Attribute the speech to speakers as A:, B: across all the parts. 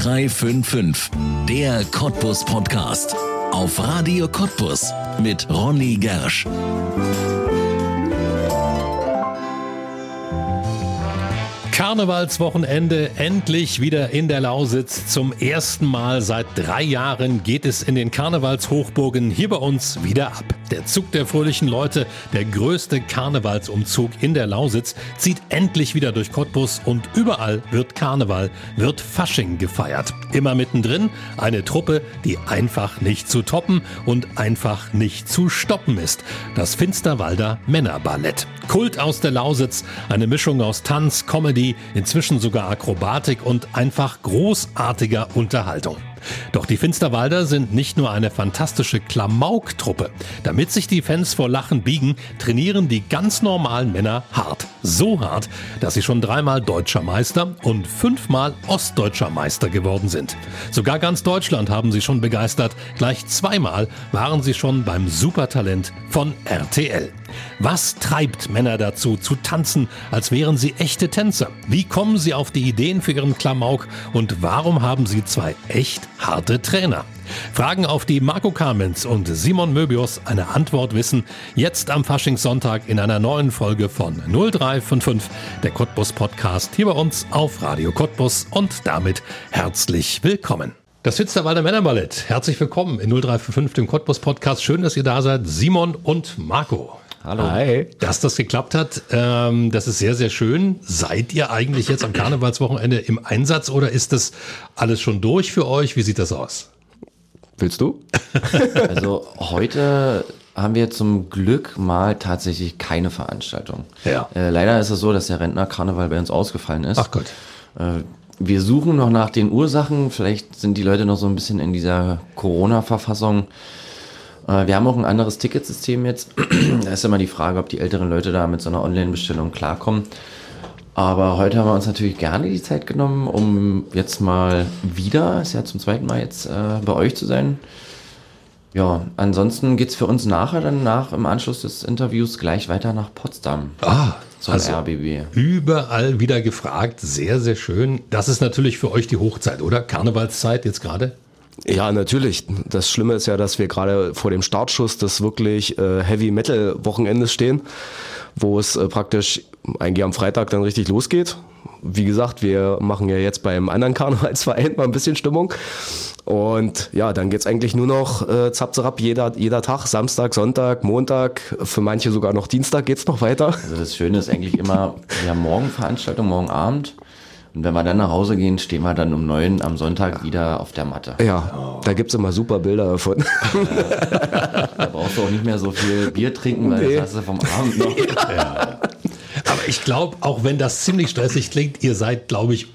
A: 0355, der Cottbus Podcast. Auf Radio Cottbus mit Ronny Gersch.
B: Karnevalswochenende endlich wieder in der Lausitz. Zum ersten Mal seit drei Jahren geht es in den Karnevalshochburgen hier bei uns wieder ab. Der Zug der fröhlichen Leute, der größte Karnevalsumzug in der Lausitz, zieht endlich wieder durch Cottbus und überall wird Karneval, wird Fasching gefeiert. Immer mittendrin eine Truppe, die einfach nicht zu toppen und einfach nicht zu stoppen ist. Das Finsterwalder Männerballett. Kult aus der Lausitz, eine Mischung aus Tanz, Comedy, inzwischen sogar Akrobatik und einfach großartiger Unterhaltung. Doch die Finsterwalder sind nicht nur eine fantastische Klamauk-Truppe. Damit sich die Fans vor Lachen biegen, trainieren die ganz normalen Männer hart. So hart, dass sie schon dreimal deutscher Meister und fünfmal ostdeutscher Meister geworden sind. Sogar ganz Deutschland haben sie schon begeistert. Gleich zweimal waren sie schon beim Supertalent von RTL. Was treibt Männer dazu, zu tanzen, als wären sie echte Tänzer? Wie kommen sie auf die Ideen für ihren Klamauk und warum haben sie zwei echt harte Trainer? Fragen, auf die Marco Kamens und Simon Möbius eine Antwort wissen, jetzt am Faschingssonntag in einer neuen Folge von 0355, der Cottbus Podcast, hier bei uns auf Radio Cottbus und damit herzlich willkommen. Das Finsterwalder Männerballett. Herzlich willkommen in 0355, dem Cottbus Podcast. Schön, dass ihr da seid, Simon und Marco.
C: Hallo. Hi.
B: Dass das geklappt hat, ähm, das ist sehr, sehr schön. Seid ihr eigentlich jetzt am Karnevalswochenende im Einsatz oder ist das alles schon durch für euch? Wie sieht das aus?
C: Willst du?
D: Also heute haben wir zum Glück mal tatsächlich keine Veranstaltung.
B: Ja.
D: Äh, leider ist es so, dass der Rentnerkarneval bei uns ausgefallen ist.
B: Ach Gott.
D: Äh, wir suchen noch nach den Ursachen. Vielleicht sind die Leute noch so ein bisschen in dieser Corona-Verfassung. Äh, wir haben auch ein anderes Ticketsystem jetzt. da ist immer die Frage, ob die älteren Leute da mit so einer Online-Bestellung klarkommen. Aber heute haben wir uns natürlich gerne die Zeit genommen, um jetzt mal wieder, ist ja zum zweiten Mal jetzt äh, bei euch zu sein. Ja, ansonsten geht's für uns nachher dann nach im Anschluss des Interviews gleich weiter nach Potsdam.
B: Ah,
D: zum
B: also
D: RBB.
B: Überall wieder gefragt. Sehr, sehr schön. Das ist natürlich für euch die Hochzeit, oder? Karnevalszeit jetzt gerade?
C: Ja, natürlich. Das Schlimme ist ja, dass wir gerade vor dem Startschuss des wirklich äh, Heavy Metal Wochenendes stehen, wo es äh, praktisch eigentlich am Freitag dann richtig losgeht. Wie gesagt, wir machen ja jetzt beim anderen Karnevalsverein mal ein bisschen Stimmung. Und ja, dann geht's eigentlich nur noch äh, zap, zap, jeder, jeder Tag, Samstag, Sonntag, Montag, für manche sogar noch Dienstag geht's noch weiter.
D: Also das Schöne ist eigentlich immer, wir haben morgen Veranstaltung, morgen Abend. Und wenn wir dann nach Hause gehen, stehen wir dann um neun am Sonntag wieder auf der Matte.
C: Ja, da gibt's immer super Bilder davon.
D: Da brauchst du auch nicht mehr so viel Bier trinken, weil
C: Nee.
D: das hast du vom Abend noch.
B: Aber ich glaube, auch wenn das ziemlich stressig klingt, ihr seid, glaube ich,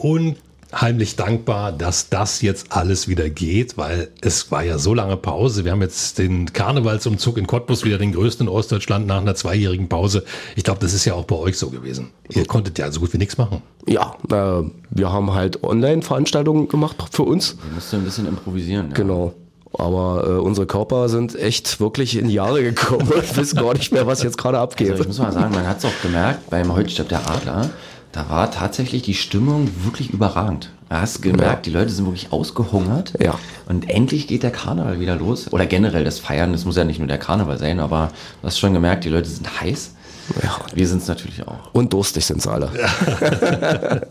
B: unheimlich dankbar, dass das jetzt alles wieder geht, weil es war ja so lange Pause. Wir haben jetzt den Karnevalsumzug in Cottbus wieder den größten in Ostdeutschland nach einer zweijährigen Pause. Ich glaube, das ist ja auch bei euch so gewesen. Ihr konntet ja so gut wie nichts machen.
C: Ja, äh, wir haben halt Online-Veranstaltungen gemacht für uns.
D: Du musst ein bisschen improvisieren. Ja.
C: Genau. Aber äh, unsere Körper sind echt wirklich in die Jahre gekommen und wissen gar nicht mehr, was jetzt gerade abgeht.
D: Also ich muss mal sagen, man hat es auch gemerkt, beim stirbt der Adler, da war tatsächlich die Stimmung wirklich überragend. Da hast du gemerkt, die Leute sind wirklich ausgehungert.
C: Ja.
D: Und endlich geht der Karneval wieder los. Oder generell das Feiern, das muss ja nicht nur der Karneval sein, aber du hast schon gemerkt, die Leute sind heiß.
C: Ja.
D: Wir sind es natürlich auch.
C: Und durstig sind sie alle.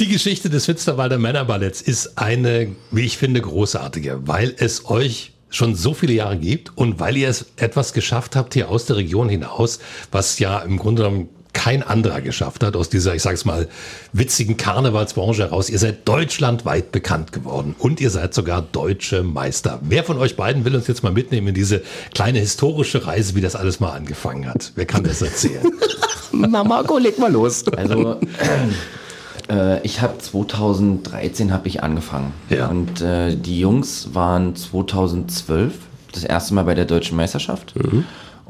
B: Die Geschichte des Finsterwalder Männerballetts ist eine, wie ich finde, großartige, weil es euch schon so viele Jahre gibt und weil ihr es etwas geschafft habt hier aus der Region hinaus, was ja im Grunde genommen kein anderer geschafft hat, aus dieser, ich sag's mal, witzigen Karnevalsbranche heraus. Ihr seid deutschlandweit bekannt geworden und ihr seid sogar deutsche Meister. Wer von euch beiden will uns jetzt mal mitnehmen in diese kleine historische Reise, wie das alles mal angefangen hat? Wer kann das erzählen?
C: Na Marco, leg mal los.
D: Also äh, ich habe 2013 habe ich angefangen.
B: Ja.
D: Und äh, die Jungs waren 2012 das erste Mal bei der deutschen Meisterschaft.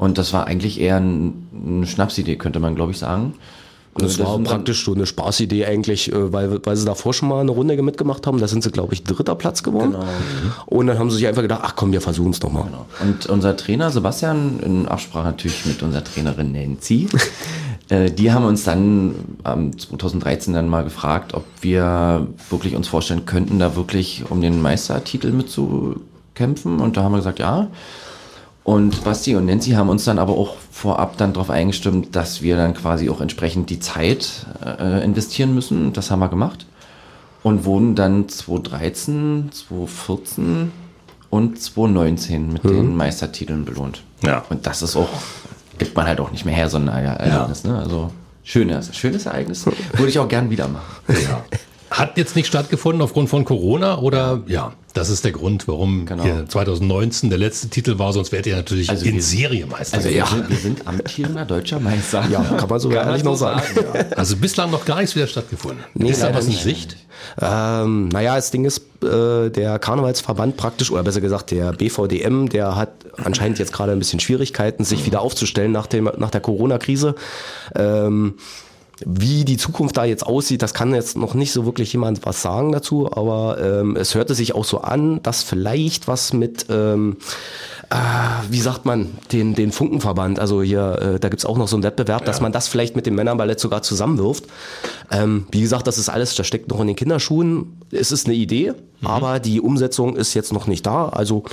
D: Und das war eigentlich eher ein, eine Schnapsidee, könnte man glaube ich sagen.
C: Das
D: Äh,
C: war
D: sind dann-
C: praktisch so eine Spaßidee eigentlich, äh, weil, weil sie davor schon mal eine Runde mitgemacht haben. Da sind sie, glaube ich, dritter Platz geworden. Und dann haben sie sich einfach gedacht, ach komm, wir versuchen es doch mal.
D: Und unser Trainer Sebastian, in Absprache natürlich mit unserer Trainerin Nancy, Äh, die haben uns dann ähm, 2013 dann mal gefragt, ob wir wirklich uns vorstellen könnten, da wirklich um den Meistertitel mitzukämpfen. Und da haben wir gesagt, ja. Und Basti und Nancy haben uns dann aber auch vorab dann darauf eingestimmt, dass wir dann quasi auch entsprechend die Zeit äh, investieren müssen. Das haben wir gemacht. Und wurden dann 2013, 2014 und 2019 mit mhm. den Meistertiteln belohnt.
B: Ja.
D: Und das ist auch, gibt man halt auch nicht mehr her, so ein Ereignis. Ja. Ne? Also schönes, schönes Ereignis. Würde ich auch gern wieder machen.
B: Ja. Hat jetzt nicht stattgefunden aufgrund von Corona oder ja, das ist der Grund, warum genau. 2019 der letzte Titel war, sonst wärt ihr natürlich also in wir, Serie Meister.
D: Also ja. wir, sind amtierender deutscher Meister.
C: Ja, kann man so gar nicht noch sagen. sagen.
B: Ja. Also bislang noch gar nichts wieder stattgefunden. Nee, ist da was in Sicht?
C: Ähm, naja, das Ding ist, äh, der Karnevalsverband praktisch, oder besser gesagt der BVDM, der hat anscheinend jetzt gerade ein bisschen Schwierigkeiten, sich wieder aufzustellen nach, dem, nach der Corona-Krise. Ähm, wie die Zukunft da jetzt aussieht, das kann jetzt noch nicht so wirklich jemand was sagen dazu, aber ähm, es hörte sich auch so an, dass vielleicht was mit, ähm, äh, wie sagt man, den, den Funkenverband, also hier, äh, da gibt's auch noch so einen Wettbewerb, ja. dass man das vielleicht mit dem Männerballett sogar zusammenwirft. Ähm, wie gesagt, das ist alles, das steckt noch in den Kinderschuhen. Es ist eine Idee, mhm. aber die Umsetzung ist jetzt noch nicht da. Also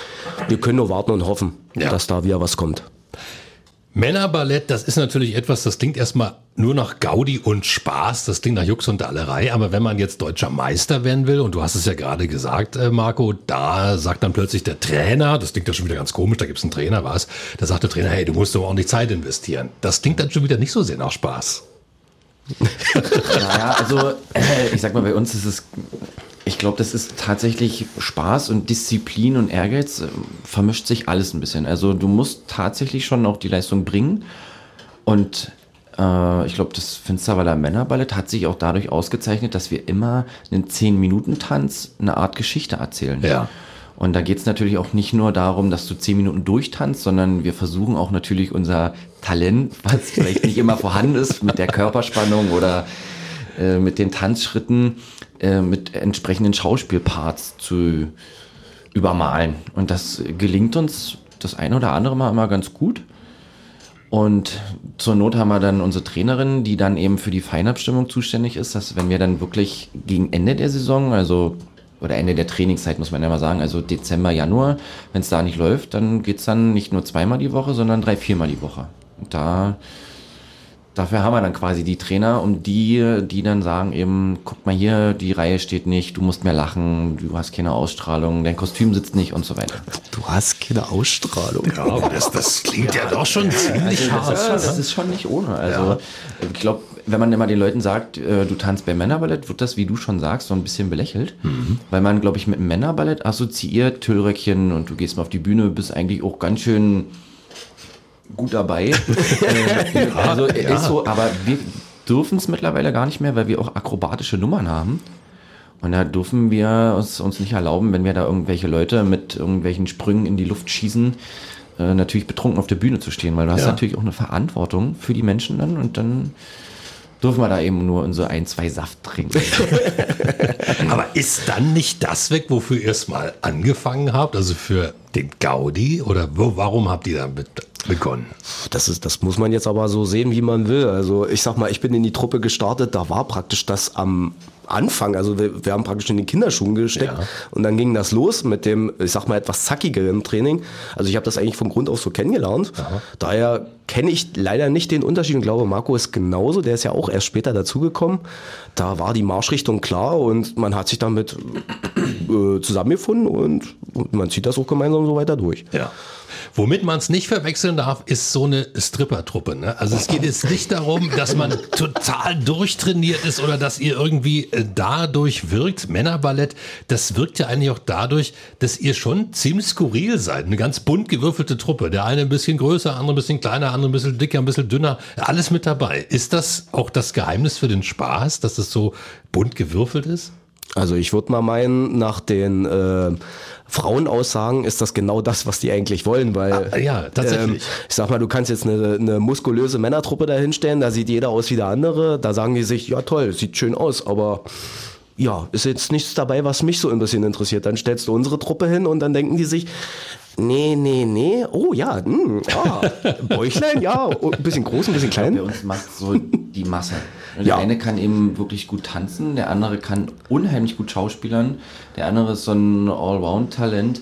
C: wir können nur warten und hoffen, ja. dass da wieder was kommt.
B: Männerballett, das ist natürlich etwas, das klingt erstmal nur nach Gaudi und Spaß, das klingt nach Jux und Dallerei, aber wenn man jetzt deutscher Meister werden will, und du hast es ja gerade gesagt, äh, Marco, da sagt dann plötzlich der Trainer, das klingt ja schon wieder ganz komisch, da gibt es einen Trainer, was? Da sagt der Trainer, hey, du musst aber auch nicht Zeit investieren. Das klingt dann schon wieder nicht so sehr nach Spaß.
D: naja, also äh, ich sag mal, bei uns ist es ich glaube, das ist tatsächlich Spaß und Disziplin und Ehrgeiz äh, vermischt sich alles ein bisschen. Also du musst tatsächlich schon auch die Leistung bringen. Und äh, ich glaube, das Finsterwalder Männerballett hat sich auch dadurch ausgezeichnet, dass wir immer einen 10-Minuten-Tanz, eine Art Geschichte erzählen.
B: Ja.
D: Und da geht es natürlich auch nicht nur darum, dass du 10 Minuten durchtanzt, sondern wir versuchen auch natürlich unser Talent, was vielleicht nicht immer vorhanden ist, mit der Körperspannung oder äh, mit den Tanzschritten, äh, mit entsprechenden Schauspielparts zu übermalen. Und das gelingt uns das eine oder andere Mal immer ganz gut. Und zur Not haben wir dann unsere Trainerin, die dann eben für die Feinabstimmung zuständig ist, dass wenn wir dann wirklich gegen Ende der Saison, also oder Ende der Trainingszeit muss man ja mal sagen, also Dezember, Januar, wenn es da nicht läuft, dann geht es dann nicht nur zweimal die Woche, sondern drei, viermal die Woche. Und da dafür haben wir dann quasi die Trainer, um die, die dann sagen eben, guck mal hier, die Reihe steht nicht, du musst mehr lachen, du hast keine Ausstrahlung, dein Kostüm sitzt nicht und so weiter.
C: Du hast keine Ausstrahlung.
B: Ja, das, das klingt ja, ja doch schon ziemlich
D: also, hart. Das, das, ist schon nicht ohne. Also ja. ich glaube, wenn man immer den Leuten sagt, äh, du tanzt bei Männerballett, wird das, wie du schon sagst, so ein bisschen belächelt. Mhm. Weil man, glaube ich, mit Männerballett assoziiert, Tüllröckchen und du gehst mal auf die Bühne, bist eigentlich auch ganz schön gut dabei. äh, also ja. ist so, aber wir dürfen es mittlerweile gar nicht mehr, weil wir auch akrobatische Nummern haben. Und da dürfen wir es uns nicht erlauben, wenn wir da irgendwelche Leute mit irgendwelchen Sprüngen in die Luft schießen, äh, natürlich betrunken auf der Bühne zu stehen, weil du ja. hast natürlich auch eine Verantwortung für die Menschen dann und dann dürfen wir da eben nur in so ein, zwei Saft trinken.
B: Aber ist dann nicht das weg, wofür ihr es mal angefangen habt? Also für den Gaudi? Oder wo, warum habt ihr damit begonnen?
C: Das, ist, das muss man jetzt aber so sehen, wie man will. Also ich sag mal, ich bin in die Truppe gestartet, da war praktisch das am Anfang, also wir, wir haben praktisch in den Kinderschuhen gesteckt ja. und dann ging das los mit dem, ich sag mal, etwas zackigeren Training. Also ich habe das eigentlich von Grund auf so kennengelernt. Aha. Daher kenne ich leider nicht den Unterschied und glaube, Marco ist genauso, der ist ja auch erst später dazugekommen. Da war die Marschrichtung klar und man hat sich damit äh, zusammengefunden und, und man zieht das auch gemeinsam so weiter durch.
B: Ja. Womit man es nicht verwechseln darf, ist so eine Strippertruppe. Ne? Also es geht jetzt nicht darum, dass man total durchtrainiert ist oder dass ihr irgendwie äh, dadurch wirkt. Männerballett, das wirkt ja eigentlich auch dadurch, dass ihr schon ziemlich skurril seid. Eine ganz bunt gewürfelte Truppe. Der eine ein bisschen größer, andere ein bisschen kleiner, andere ein bisschen dicker, ein bisschen dünner. Alles mit dabei. Ist das auch das Geheimnis für den Spaß, dass es so bunt gewürfelt ist?
C: Also ich würde mal meinen, nach den äh, Frauenaussagen ist das genau das, was die eigentlich wollen, weil
B: ah, ja, tatsächlich. Ähm,
C: ich sag mal, du kannst jetzt eine, eine muskulöse Männertruppe dahinstellen, da sieht jeder aus wie der andere, da sagen die sich, ja toll, sieht schön aus, aber ja, ist jetzt nichts dabei, was mich so ein bisschen interessiert. Dann stellst du unsere Truppe hin und dann denken die sich, nee, nee, nee, oh ja, mh, ah, Bäuchlein, ja, oh, ein bisschen groß, ein bisschen klein.
D: Bei uns macht so die Masse. Der
C: Ja.
D: eine kann eben wirklich gut tanzen, der andere kann unheimlich gut schauspielern, der andere ist so ein Allround-Talent.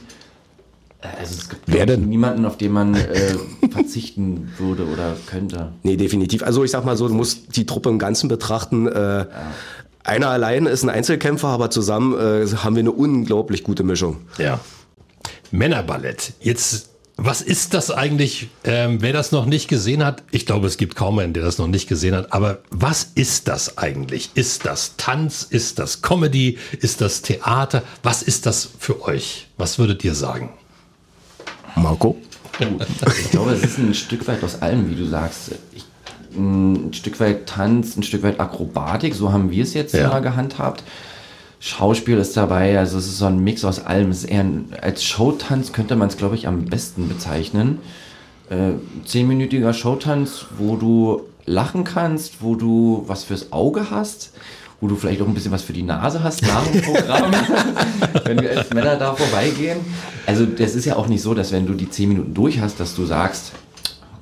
D: Äh, Also es gibt
C: Wer
D: glaub
C: denn?
D: niemanden, auf den man äh, verzichten würde oder könnte.
C: Nee, definitiv. Also ich sag mal so, du musst die Truppe im Ganzen betrachten. Äh, Einer allein ist ein Einzelkämpfer, aber zusammen äh, haben wir eine unglaublich gute Mischung.
B: Ja. Männerballett. Jetzt, was ist das eigentlich? Ähm, wer das noch nicht gesehen hat, ich glaube, es gibt kaum einen, der das noch nicht gesehen hat. Aber was ist das eigentlich? Ist das Tanz? Ist das Comedy? Ist das Theater? Was ist das für euch? Was würdet ihr sagen?
C: Marco?
D: Ich glaube, es ist ein Stück weit aus allem, wie du sagst. Ich, ein Stück weit Tanz, ein Stück weit Akrobatik, so haben wir es jetzt
B: Ja.
D: immer gehandhabt. Schauspiel ist dabei, also es ist so ein Mix aus allem. Es ist eher ein, als Showtanz könnte man es, glaube ich, am besten bezeichnen. Äh, zehnminütiger Showtanz, wo du lachen kannst, wo du was fürs Auge hast, wo du vielleicht auch ein bisschen was für die Nase hast nach dem Programm, wenn wir als Männer da vorbeigehen. Also das ist ja auch nicht so, dass wenn du die zehn Minuten durch hast, dass du sagst,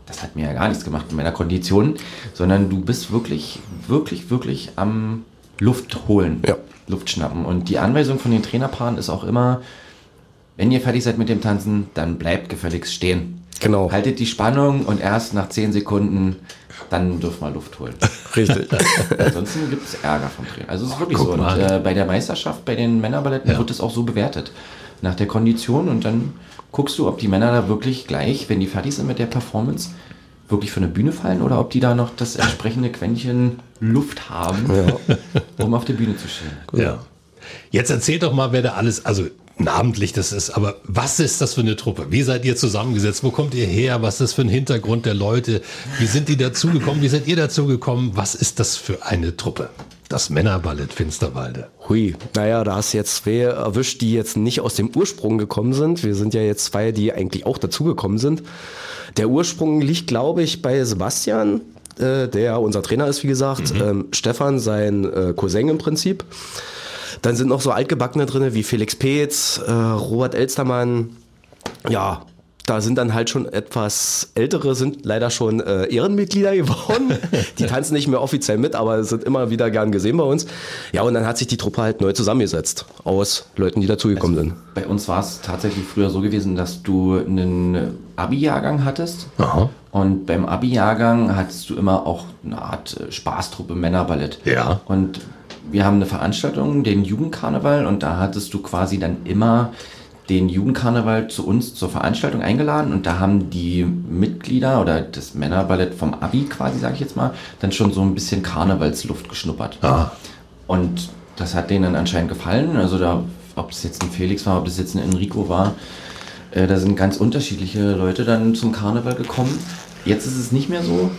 D: das hat mir ja gar nichts gemacht in meiner Kondition, sondern du bist wirklich, wirklich, wirklich am Luft holen,
C: Ja.
D: Luft schnappen. Und die Anweisung von den Trainerpaaren ist auch immer, wenn ihr fertig seid mit dem Tanzen, dann bleibt gefälligst stehen.
C: Genau.
D: Haltet die Spannung und erst nach 10 Sekunden, dann dürft mal Luft holen.
C: Richtig.
D: Ansonsten gibt es Ärger vom Trainer. Also es ist wirklich
B: guck
D: so. Und äh, bei der Meisterschaft, bei den Männerballetten
B: Ja.
D: wird es auch so bewertet. Nach der Kondition und dann guckst du, ob die Männer da wirklich gleich, wenn die fertig sind mit der Performance, wirklich von der Bühne fallen oder ob die da noch das entsprechende Quäntchen Luft haben, um auf der Bühne zu stehen.
B: Ja. Jetzt erzählt doch mal, wer da alles, also namentlich das ist, aber was ist das für eine Truppe? Wie seid ihr zusammengesetzt? Wo kommt ihr her? Was ist das für ein Hintergrund der Leute? Wie sind die dazugekommen? Wie seid ihr dazugekommen? Was ist das für eine Truppe? Das Männerballett Finsterwalde.
C: Hui, naja, da hast du jetzt zwei erwischt, die jetzt nicht aus dem Ursprung gekommen sind. Wir sind ja jetzt zwei, die eigentlich auch dazugekommen sind. Der Ursprung liegt, glaube ich, bei Sebastian, äh, der unser Trainer ist, wie gesagt. Ähm, Stefan, sein äh, Cousin im Prinzip. Dann sind noch so Altgebackene drin, wie Felix Peetz, äh, Robert Elstermann. Ja, da sind dann halt schon etwas ältere, sind leider schon äh, Ehrenmitglieder geworden. Die tanzen nicht mehr offiziell mit, aber sind immer wieder gern gesehen bei uns. Ja, und dann hat sich die Truppe halt neu zusammengesetzt aus Leuten, die dazugekommen sind.
D: Bei uns war es tatsächlich früher so gewesen, dass du einen Abi-Jahrgang hattest.
B: Aha.
D: Und beim Abi-Jahrgang hattest du immer auch eine Art äh, Spaßtruppe Männerballett.
B: Ja.
D: Und wir haben eine Veranstaltung, den Jugendkarneval, und da hattest du quasi dann immer den Jugendkarneval zu uns zur Veranstaltung eingeladen und da haben die Mitglieder oder das Männerballett vom Abi quasi, sage ich jetzt mal, dann schon so ein bisschen Karnevalsluft geschnuppert.
B: Ah.
D: Und das hat denen dann anscheinend gefallen. Also da, ob das jetzt ein Felix war, ob das jetzt ein Enrico war, äh, da sind ganz unterschiedliche Leute dann zum Karneval gekommen. Jetzt ist es nicht mehr so.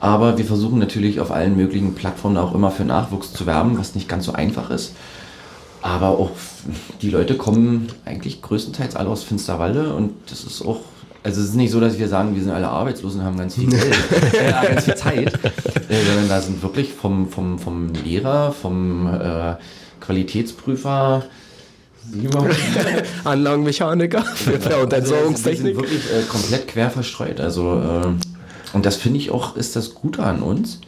D: Aber wir versuchen natürlich auf allen möglichen Plattformen auch immer für Nachwuchs zu werben, was nicht ganz so einfach ist. Aber auch die Leute kommen eigentlich größtenteils alle aus Finsterwalde und das ist auch, also es ist nicht so, dass wir sagen, wir sind alle arbeitslos und haben ganz viel Geld, äh, ganz viel Zeit, äh, sondern da sind wirklich vom, vom, vom Lehrer, vom äh, Qualitätsprüfer,
C: Anlagenmechaniker Ver- und
D: also, wir sind
C: Entsorgungstechnik.
D: wirklich äh, komplett quer verstreut. Also, äh, und das finde ich auch, ist das Gute an uns,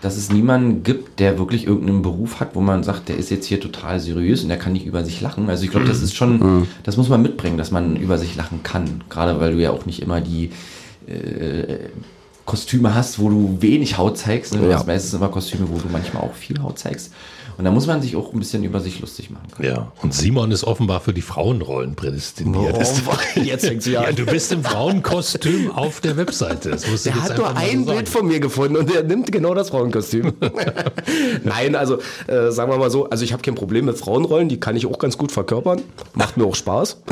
D: dass es niemanden gibt, der wirklich irgendeinen Beruf hat, wo man sagt, der ist jetzt hier total seriös und der kann nicht über sich lachen. Also ich glaube, das ist schon, das muss man mitbringen, dass man über sich lachen kann. Gerade weil du ja auch nicht immer die äh, Kostüme hast, wo du wenig Haut zeigst. Ne? Du
C: Ja.
D: hast meistens immer Kostüme, wo du manchmal auch viel Haut zeigst. Und da muss man sich auch ein bisschen über sich lustig machen können.
B: Ja. Und Simon ist offenbar für die Frauenrollen prädestiniert.
C: Oh, jetzt fängt sie
B: ja,
C: an.
B: du bist im Frauenkostüm auf der Webseite. Das
C: Der hat nur ein
B: so
C: Bild von mir gefunden und der nimmt genau das Frauenkostüm. Nein, also äh, sagen wir mal so, also ich habe kein Problem mit Frauenrollen, die kann ich auch ganz gut verkörpern. Macht mir auch Spaß.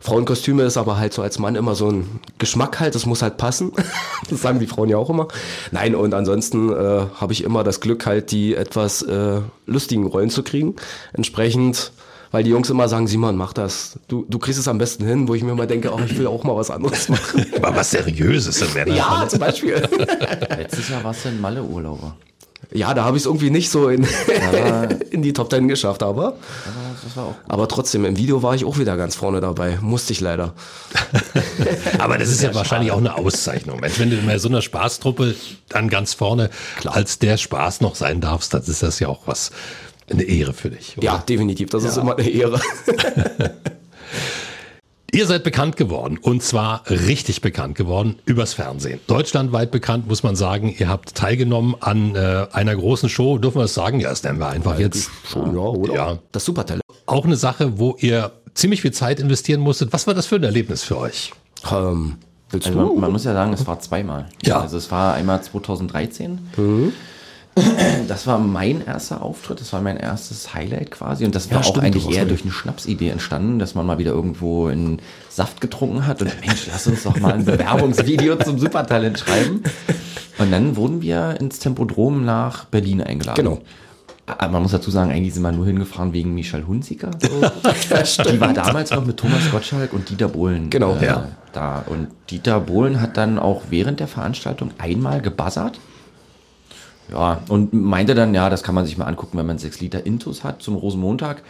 C: Frauenkostüme ist aber halt so als Mann immer so ein Geschmack halt, das muss halt passen. Das sagen die Frauen ja auch immer. Nein, und ansonsten äh, habe ich immer das Glück halt, die etwas äh, lustigen Rollen zu kriegen. Entsprechend, weil die Jungs immer sagen, Simon, mach das. Du, du kriegst es am besten hin, wo ich mir immer denke, oh, ich will auch mal was anderes machen.
B: Aber was Seriöses im Männer.
C: ja, zum Beispiel.
D: Letztes Jahr warst du ein Malle-Urlauber.
C: Ja, da habe ich es irgendwie nicht so in, in die Top Ten geschafft, aber,
D: Das war auch
C: aber trotzdem, im Video war ich auch wieder ganz vorne dabei. Musste ich leider.
B: Aber das ist ja wahrscheinlich auch eine Auszeichnung. Mensch, wenn du in so einer Spaßtruppe dann ganz vorne als der Spaß noch sein darfst, dann ist das ja auch was, eine Ehre für dich. oder?
C: Ja, definitiv. Das ist immer eine Ehre.
B: Ihr seid bekannt geworden und zwar richtig bekannt geworden übers Fernsehen. Deutschlandweit bekannt, muss man sagen. Ihr habt teilgenommen an äh, einer großen Show. Dürfen wir es sagen? Ja, das nennen wir einfach jetzt.
C: Schon, ja, oder?
B: Ja.
C: Das Supertalent.
B: Auch eine Sache, wo ihr ziemlich viel Zeit investieren musstet. Was war das für ein Erlebnis für euch?
C: Ähm, willst
D: Also
C: du?
D: man, man muss ja sagen, es war zweimal.
B: Ja.
D: Also es war einmal 2013. Das war mein erster Auftritt, das war mein erstes Highlight quasi. Und das war
C: Ja,
D: auch
C: stimmt,
D: eigentlich
C: du warst
D: eher durch eine Schnapsidee entstanden, dass man mal wieder irgendwo einen Saft getrunken hat und Mensch, lass uns doch mal ein Bewerbungsvideo zum Supertalent schreiben. Und dann wurden wir ins Tempodrom nach Berlin eingeladen.
C: Genau.
D: Aber man muss dazu sagen, eigentlich sind wir nur hingefahren wegen Michelle Hunziker. So. Die war damals noch mit Thomas Gottschalk und Dieter Bohlen
C: Genau,
D: äh,
B: ja.
D: da. Und Dieter Bohlen hat dann auch während der Veranstaltung einmal gebuzzert. Ja, und meinte dann, ja, das kann man sich mal angucken, wenn man sechs Liter Intus hat zum Rosenmontag.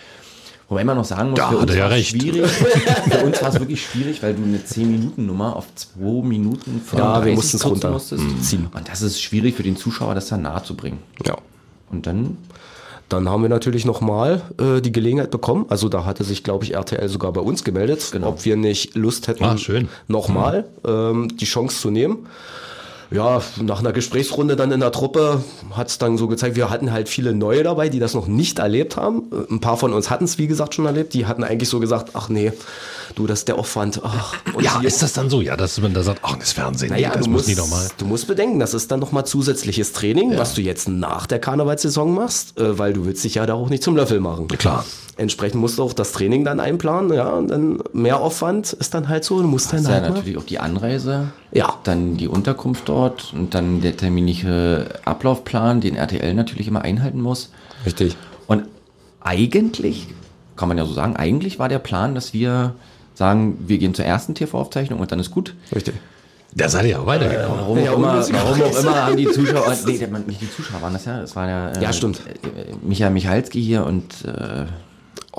D: Wobei man noch sagen muss,
B: Da
D: für uns
B: ja
D: war es
B: recht.
D: schwierig. für uns war es wirklich schwierig, weil du eine 10-Minuten-Nummer auf 2 Minuten 35
C: Ja, wir mussten es
D: kürzen
C: runter
D: musstest.
C: ziehen.
D: Und das ist schwierig für den Zuschauer, das dann nahe zu bringen.
C: Ja.
D: Und dann
C: Dann haben wir natürlich nochmal äh, die Gelegenheit bekommen. Also da hatte sich, glaube ich, RTL sogar bei uns gemeldet,
D: Genau.
C: ob wir nicht Lust hätten,
B: Ah,
C: nochmal ähm, die Chance zu nehmen. Ja, nach einer Gesprächsrunde dann in der Truppe hat es dann so gezeigt, wir hatten halt viele Neue dabei, die das noch nicht erlebt haben. Äh, Ein paar von uns hatten es, wie gesagt, schon erlebt. Die hatten eigentlich so gesagt, ach nee, du, das ist der Aufwand. Ach, und
B: Ja,
C: hier-
B: ist das dann so? Ja, dass man da sagt, ach, das Fernsehen,
C: naja,
B: das
C: du
B: muss
C: musst,
B: nie nochmal.
C: du musst bedenken, das ist dann nochmal zusätzliches Training, was du jetzt nach der Karnevalssaison machst, äh, weil du willst dich ja da auch nicht zum Löffel machen.
B: Klar.
C: Entsprechend musst du auch das Training dann einplanen, ja, und dann mehr Aufwand ist dann halt so, du musst dann
D: ist ja
C: halt mal,
D: natürlich auch die Anreise,
C: Ja.
D: dann die Unterkunft dort und dann der terminliche Ablaufplan, den RTL natürlich immer einhalten muss.
C: Richtig.
D: Und eigentlich, kann man ja so sagen, eigentlich war der Plan, dass wir sagen, wir gehen zur ersten TV-Aufzeichnung und dann ist gut.
C: Richtig.
B: Da seid ihr ja weitergekommen.
D: Warum,
C: Ja,
D: auch, immer, warum auch immer haben die Zuschauer, nee, der- nicht die Zuschauer waren das ja, es war ja, äh,
C: Ja, stimmt.
D: äh, Michael Michalski hier und äh,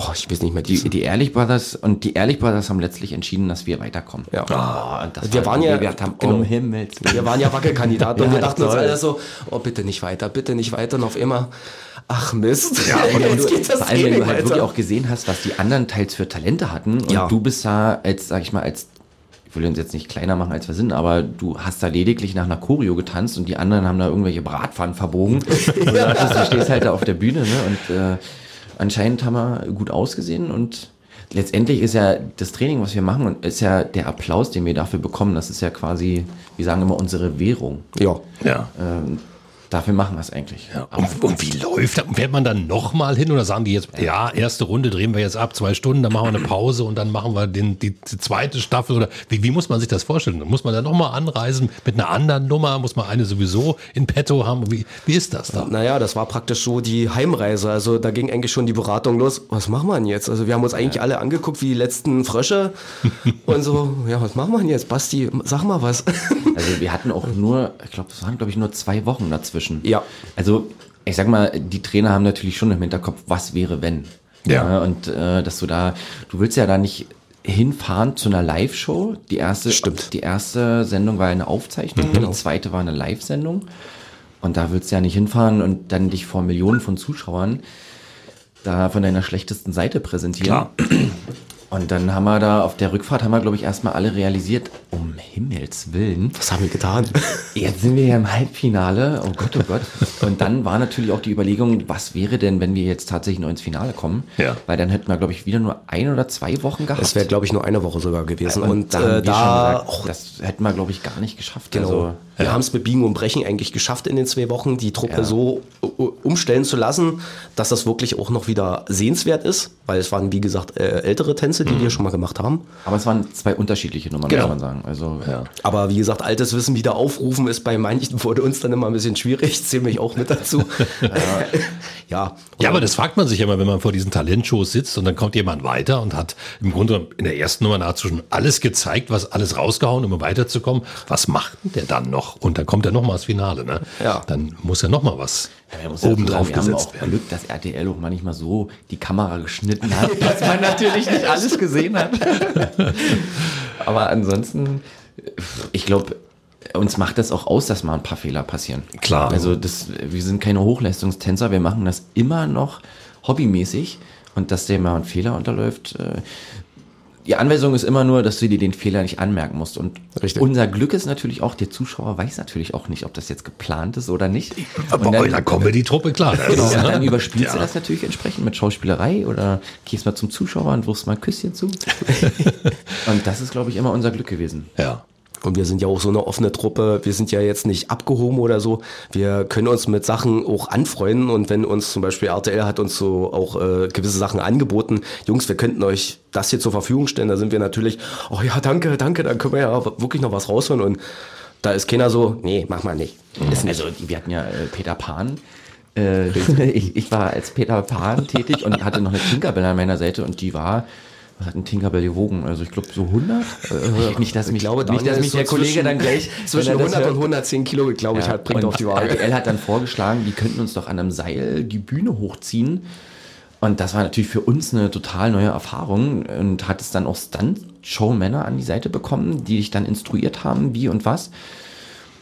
C: Oh, ich weiß nicht mehr,
D: die, die Ehrlich Brothers und die Ehrlich Brothers haben letztlich entschieden, dass wir weiterkommen.
C: Ja.
D: Oh, und das
C: Wir waren ja-
D: wir haben,
C: genau.
D: um Himmels Willen.
C: Wir waren ja Wackelkandidaten und
D: Ja,
C: wir dachten uns alle so, oh, bitte nicht weiter, bitte nicht weiter. Und auf immer, ach Mist,
D: Ja, und
C: jetzt geht das
D: vor allem, wenn du halt
C: weiter.
D: wirklich auch gesehen hast, was die anderen teils für Talente hatten und
C: Ja.
D: du bist da als, sag ich mal, als ich will uns jetzt nicht kleiner machen, als wir sind, aber du hast da lediglich nach einer Choreo getanzt und die anderen haben da irgendwelche Bratpfannen verbogen. Und du stehst halt da auf der Bühne, ne? Und äh, anscheinend haben wir gut ausgesehen und letztendlich ist ja das Training, was wir machen, und ist ja der Applaus, den wir dafür bekommen, das ist ja quasi, wir sagen immer, unsere Währung.
C: Ja.
B: Ja.
D: Ähm, dafür machen wir es eigentlich.
B: Ja, und, und wie läuft das? Fährt man dann nochmal hin oder sagen die jetzt, ja, erste Runde drehen wir jetzt ab, zwei Stunden, dann machen wir eine Pause und dann machen wir den, die, die zweite Staffel oder wie, wie muss man sich das vorstellen? Muss man dann nochmal anreisen mit einer anderen Nummer? Muss man eine sowieso in petto haben? Wie, wie ist das da?
C: Naja, das war praktisch so die Heimreise. Also da ging eigentlich schon die Beratung los. Was machen wir denn jetzt? Also wir haben uns eigentlich alle angeguckt wie die letzten Frösche und so, ja, was machen wir denn jetzt? Basti, sag mal was.
D: Also wir hatten auch nur, ich glaube, es waren glaube ich nur zwei Wochen dazwischen.
C: Ja.
D: Also ich sag mal, die Trainer haben natürlich schon im Hinterkopf, was wäre wenn.
B: Ja.
D: und äh, dass du da, du willst ja da nicht hinfahren zu einer Live-Show. Die erste,
C: Stimmt.
D: Die erste Sendung war eine Aufzeichnung, die zweite war eine Live-Sendung. Und da willst du ja nicht hinfahren und dann dich vor Millionen von Zuschauern da von deiner schlechtesten Seite präsentieren. Und dann haben wir da auf der Rückfahrt haben wir, glaube ich, erstmal alle realisiert, um Himmels Willen,
C: Was haben wir getan?
D: Jetzt sind wir ja im Halbfinale. Oh Gott, oh Gott. Und dann war natürlich auch die Überlegung, was wäre denn, wenn wir jetzt tatsächlich nur ins Finale kommen?
B: Ja.
D: Weil dann hätten wir, glaube ich, wieder nur ein oder zwei Wochen gehabt.
C: Es wäre, glaube ich, nur eine Woche sogar gewesen. Und,
D: da haben
C: äh,
D: wir
C: da
D: schon gesagt,
C: auch
D: das hätten wir, glaube ich, gar nicht geschafft.
C: Genau.
D: Also,
C: wir haben es mit Biegen und Brechen eigentlich geschafft in den zwei Wochen, die Truppe
D: Ja.
C: so äh, umstellen zu lassen, dass das wirklich auch noch wieder sehenswert ist, weil es waren, wie gesagt, äh, ältere Tänze, die wir schon mal gemacht haben.
D: aber es waren zwei unterschiedliche Nummern,
C: Genau.
D: muss man sagen. Also, ja.
C: Aber wie gesagt, altes Wissen wieder aufrufen ist bei manchen wurde uns dann immer ein bisschen schwierig, zähle mich auch mit dazu. ja. Ja.
B: Ja, aber das fragt man sich immer, wenn man vor diesen Talentshows sitzt und dann kommt jemand weiter und hat im Grunde in der ersten Nummer nahezu schon alles gezeigt, was alles rausgehauen, um weiterzukommen. Was macht denn der dann noch? Und dann kommt er noch mal ins Finale, ne?
C: Ja.
B: Dann muss er noch mal was
D: Ja, muss
B: oben drauf
D: sagen,
B: gesetzt
D: auch
B: werden.
D: Glück, dass RTL auch manchmal so die Kamera geschnitten hat, dass man natürlich nicht alles gesehen hat. Aber ansonsten, ich glaube, uns macht das auch aus, dass mal ein paar Fehler passieren.
B: Klar.
D: Also das, wir sind keine Hochleistungstänzer, wir machen das immer noch hobbymäßig und dass der mal ein Fehler unterläuft. Äh, die Anweisung ist immer nur, dass du dir den Fehler nicht anmerken musst. Und
C: Richtig.
D: unser Glück ist natürlich auch, der Zuschauer weiß natürlich auch nicht, ob das jetzt geplant ist oder nicht.
B: Aber
D: Und dann-
B: da kommen wir die Truppe klar.
D: Genau, und
B: ne?
D: dann überspielst
B: Ja.
D: du das natürlich entsprechend mit Schauspielerei oder gehst mal zum Zuschauer und wirfst mal ein Küsschen zu. und das ist, glaube ich, immer unser Glück gewesen.
B: Ja.
C: Und wir sind ja auch so eine offene Truppe. Wir sind ja jetzt nicht abgehoben oder so. Wir können uns mit Sachen auch anfreunden. Und wenn uns zum Beispiel RTL hat uns so auch äh, gewisse Sachen angeboten, Jungs, wir könnten euch das hier zur Verfügung stellen, da sind wir natürlich, oh ja, danke, danke, dann können wir ja wirklich noch was rausholen. Und da ist keiner so, nee, mach mal nicht. Ist nicht.
D: Also, wir hatten ja äh, Peter Pan. Äh, ich, ich war als Peter Pan tätig und hatte noch eine Tinkerbell an meiner Seite und die war, was hat ein Tinkerbell gewogen? Also, ich glaube, so 100? Äh, nicht, dass mich,
C: Ich glaube,
D: nicht, dass mich
C: so
D: der Kollege
C: zwischen-
D: dann gleich
C: zwischen
D: wenn er das
C: 100 und
D: hört-
C: 110 Kilo, glaube ich,
D: Ja,
C: halt, bringt auf die Waage.
D: RTL hat dann vorgeschlagen, die könnten uns doch an einem Seil die Bühne hochziehen. Und das war natürlich für uns eine total neue Erfahrung und hat es dann auch Stunt-Show-Männer an die Seite bekommen, die dich dann instruiert haben, wie und was.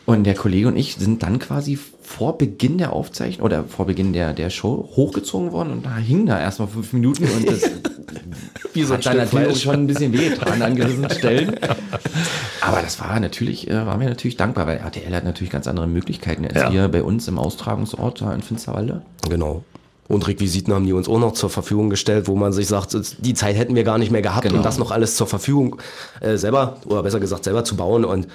D: Und der Kollege und ich sind dann quasi vor Beginn der Aufzeichnung oder vor Beginn der, der Show hochgezogen worden und da hing da erstmal fünf Minuten und das
C: Wie so
D: hat dann natürlich schon ein bisschen wehgetan an gewissen Stellen. Aber das war natürlich, äh, waren wir natürlich dankbar, weil RTL hat natürlich ganz andere Möglichkeiten als
B: Ja.
D: wir bei uns im Austragungsort da in Finsterwalde.
C: Genau. Und Requisiten haben die uns auch noch zur Verfügung gestellt, wo man sich sagt, die Zeit hätten wir gar nicht mehr gehabt,
D: Genau.
C: um das noch alles zur Verfügung äh, selber, oder besser gesagt, selber zu bauen. Und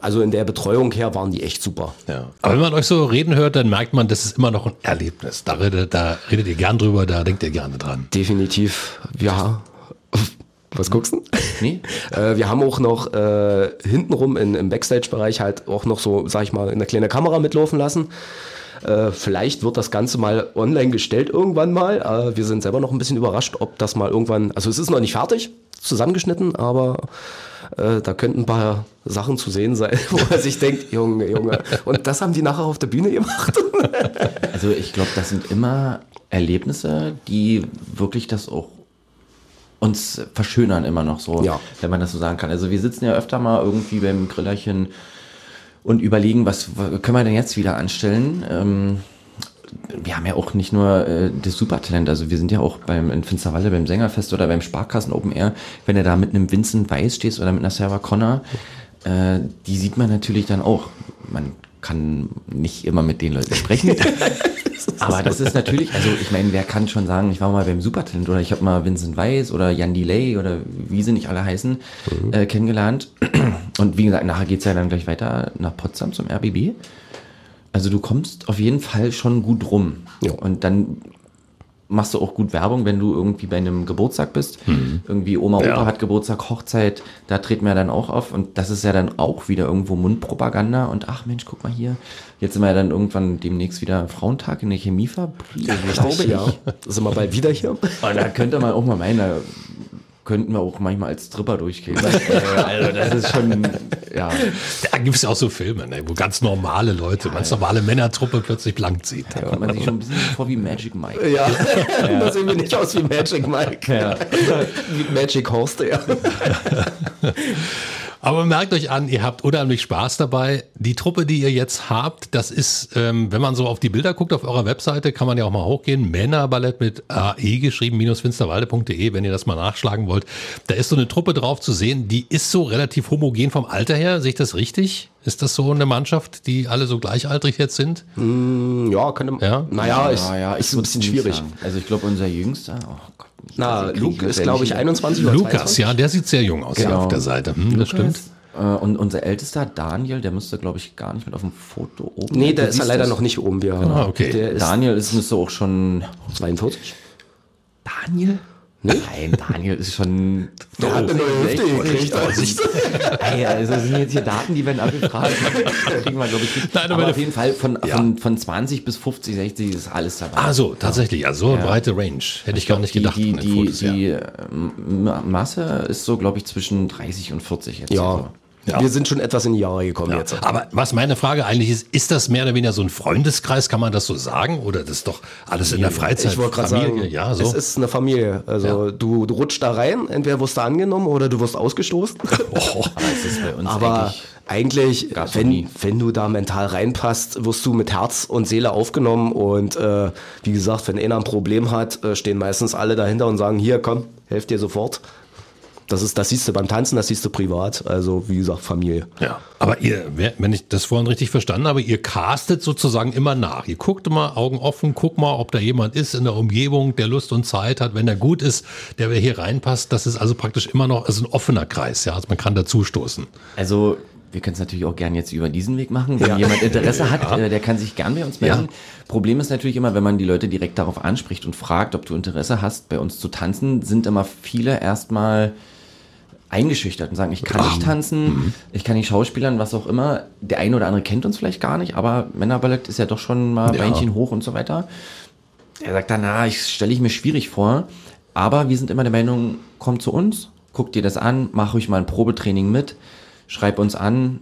C: also in der Betreuung her waren die echt super.
B: Ja. Aber wenn man euch so reden hört, dann merkt man, das ist immer noch ein Erlebnis. Da redet, da redet ihr gern drüber, da denkt ihr gerne dran.
C: Definitiv, ja. Was guckst du?
D: Nee?
C: Äh, wir haben auch noch äh, hintenrum in, im Backstage-Bereich halt auch noch so, sag ich mal, eine kleine Kamera mitlaufen lassen. Äh, vielleicht wird das Ganze mal online gestellt irgendwann mal. Äh, wir sind selber noch ein bisschen überrascht, ob das mal irgendwann, also es ist noch nicht fertig, zusammengeschnitten, aber äh, da könnten ein paar Sachen zu sehen sein, wo man sich denkt, Junge, Junge. Und das haben die nachher auf der Bühne gemacht.
D: Also ich glaube, das sind immer Erlebnisse, die wirklich das auch uns verschönern immer noch so,
C: Ja.
D: wenn man das so sagen kann. Also wir sitzen ja öfter mal irgendwie beim Grillerchen und überlegen, was was können wir denn jetzt wieder anstellen. Ähm, wir haben ja auch nicht nur äh, das Supertalent, also wir sind ja auch beim in Finsterwalde beim Sängerfest oder beim Sparkassen Open Air, wenn du da mit einem Vincent Weiss stehst oder mit einer Sarah Connor, äh, die sieht man natürlich dann auch. Man kann nicht immer mit den Leuten sprechen. Aber das ist natürlich, also ich meine, wer kann schon sagen, ich war mal beim Supertalent oder ich habe mal Vincent Weiss oder Jan Delay oder wie sie nicht alle heißen, äh, kennengelernt. Und wie gesagt, nachher geht's ja dann gleich weiter nach Potsdam zum RBB. Also du kommst auf jeden Fall schon gut rum.
C: Ja.
D: Und dann machst du auch gut Werbung, wenn du irgendwie bei einem Geburtstag bist. Irgendwie Oma, Opa
B: Ja.
D: hat Geburtstag, Hochzeit, da treten wir dann auch auf. Und das ist ja dann auch wieder irgendwo Mundpropaganda. Und ach Mensch, guck mal hier. Jetzt sind wir ja dann irgendwann demnächst wieder Frauentag in der Chemiefabrik, glaube ich.
C: ja, sind wir bald wieder hier.
D: Und da könnte man auch mal meinen, da könnten wir auch manchmal als Stripper durchgehen. Äh, also das ist schon, ja.
B: Da gibt es ja auch so Filme, ne, wo ganz normale Leute, ganz normale Männertruppe plötzlich blank zieht.
D: Da kommt man sich schon ein bisschen vor wie Magic Mike.
C: Ja, da sehen wir nicht aus wie Magic Mike.
D: Ja.
C: wie Magic Horst, ja.
B: Aber merkt euch an, ihr habt unheimlich Spaß dabei. Die Truppe, die ihr jetzt habt, das ist, ähm, wenn man so auf die Bilder guckt auf eurer Webseite, kann man ja auch mal hochgehen. Männerballett mit AE geschrieben, minus finsterwalde.de, wenn ihr das mal nachschlagen wollt. Da ist so eine Truppe drauf zu sehen, die ist so relativ homogen vom Alter her. Sehe ich das richtig? Ist das so eine Mannschaft, die alle so gleichaltrig jetzt sind?
C: Ja, könnte
B: Ja?
C: Naja, ist,
D: Ja, ja,
C: ist ein bisschen schwierig.
D: sagen. Also ich glaube, unser Jüngster, oh Gott.
C: Na, Luke ist, glaube ich,
D: nicht-
C: 21 oder
B: Lukas,
C: 22.
B: ja, der sieht sehr jung aus
D: Genau.
B: auf der Seite. Hm, das stimmt.
D: Äh, Und unser ältester Daniel, der müsste, glaube ich, gar nicht mit auf dem Foto oben.
C: Nee, der ist ja
D: siehst
C: leider
D: das.
C: noch nicht oben. Wir,
B: Ah, okay.
C: Der ist
D: Daniel ist, müsste auch schon.
C: 42.
D: Daniel? Nein, Daniel ist schon.
C: Der hat eine neue Hüfte gekriegt.
D: Ey, also das sind jetzt hier Daten, die werden abgefragt. kriegen wir, glaube ich, nicht.
B: Nein, aber
D: aber auf jeden Fall von,
B: Ja.
D: von, von 20 bis 50, 60 ist alles dabei.
B: Ah, so, tatsächlich. Ja, so eine
D: Ja.
B: breite Range. Hätte ich gar nicht gedacht.
D: Die,
B: von den
D: die,
B: Fotos,
D: die,
B: ja.
D: die ähm, Masse ist so, glaube ich, zwischen 30 und 40 jetzt.
C: Ja.
D: Also.
B: Ja.
C: Wir sind schon etwas in die Jahre gekommen
B: Ja.
C: jetzt.
B: Aber was meine Frage eigentlich ist, ist das mehr oder weniger so ein Freundeskreis, kann man das so sagen? Oder das ist doch alles in der Freizeit?
C: Ich wollte gerade
B: Familie?
C: sagen,
B: ja, so.
C: es ist eine Familie. Also du, du rutschst da rein, entweder wirst du angenommen oder du wirst ausgestoßen.
B: oh,
D: Aber es ist bei uns
C: Aber
D: eigentlich
C: eigentlich, wenn, wenn du da mental reinpasst, wirst du mit Herz und Seele aufgenommen. Und äh, wie gesagt, wenn einer ein Problem hat, äh, stehen meistens alle dahinter und sagen, hier, komm, helft dir sofort. Das, ist, das siehst du beim Tanzen, das siehst du privat. Also wie gesagt, Familie.
B: Ja, aber ihr, wenn ich das vorhin richtig verstanden habe, ihr castet sozusagen immer nach. Ihr guckt immer Augen offen, guckt mal, ob da jemand ist in der Umgebung, der Lust und Zeit hat. Wenn er gut ist, der hier reinpasst, das ist also praktisch immer noch also ein offener Kreis. Ja, also man kann dazustoßen.
D: Also, wir können es natürlich auch gern jetzt über diesen Weg machen. Wenn jemand Interesse hat, äh, der kann sich gern bei uns melden. Problem ist natürlich immer, wenn man die Leute direkt darauf anspricht und fragt, ob du Interesse hast, bei uns zu tanzen, sind immer viele erstmal eingeschüchtert und sagen, ich kann nicht tanzen, ich kann nicht schauspielern, was auch immer. Der eine oder andere kennt uns vielleicht gar nicht, aber Männerballett ist ja doch schon mal
B: Ja.
D: Beinchen hoch und so weiter. Er sagt dann, na, ich stelle ich mir schwierig vor, aber wir sind immer der Meinung, komm zu uns, guck dir das an, mach ruhig mal ein Probetraining mit, schreib uns an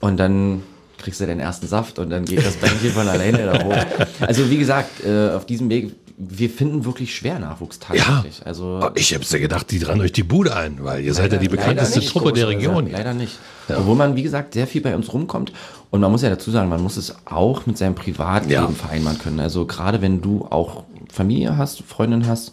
D: und dann kriegst du den ersten Saft und dann geht das Beinchen von alleine da hoch. Also wie gesagt, äh, auf diesem Weg, wir finden wirklich schwer Nachwuchs tatsächlich. Also
B: ich hab's ja gedacht, die dran euch die Bude ein, weil ihr seid ja die
D: Leider
B: bekannteste
D: nicht,
B: Truppe der. Region.
D: Leider nicht. Obwohl man, wie gesagt, sehr viel bei uns rumkommt. Und man muss ja dazu sagen, man muss es auch mit seinem Privatleben
B: Ja.
D: vereinbaren können. Also gerade wenn du auch Familie hast, Freundin hast,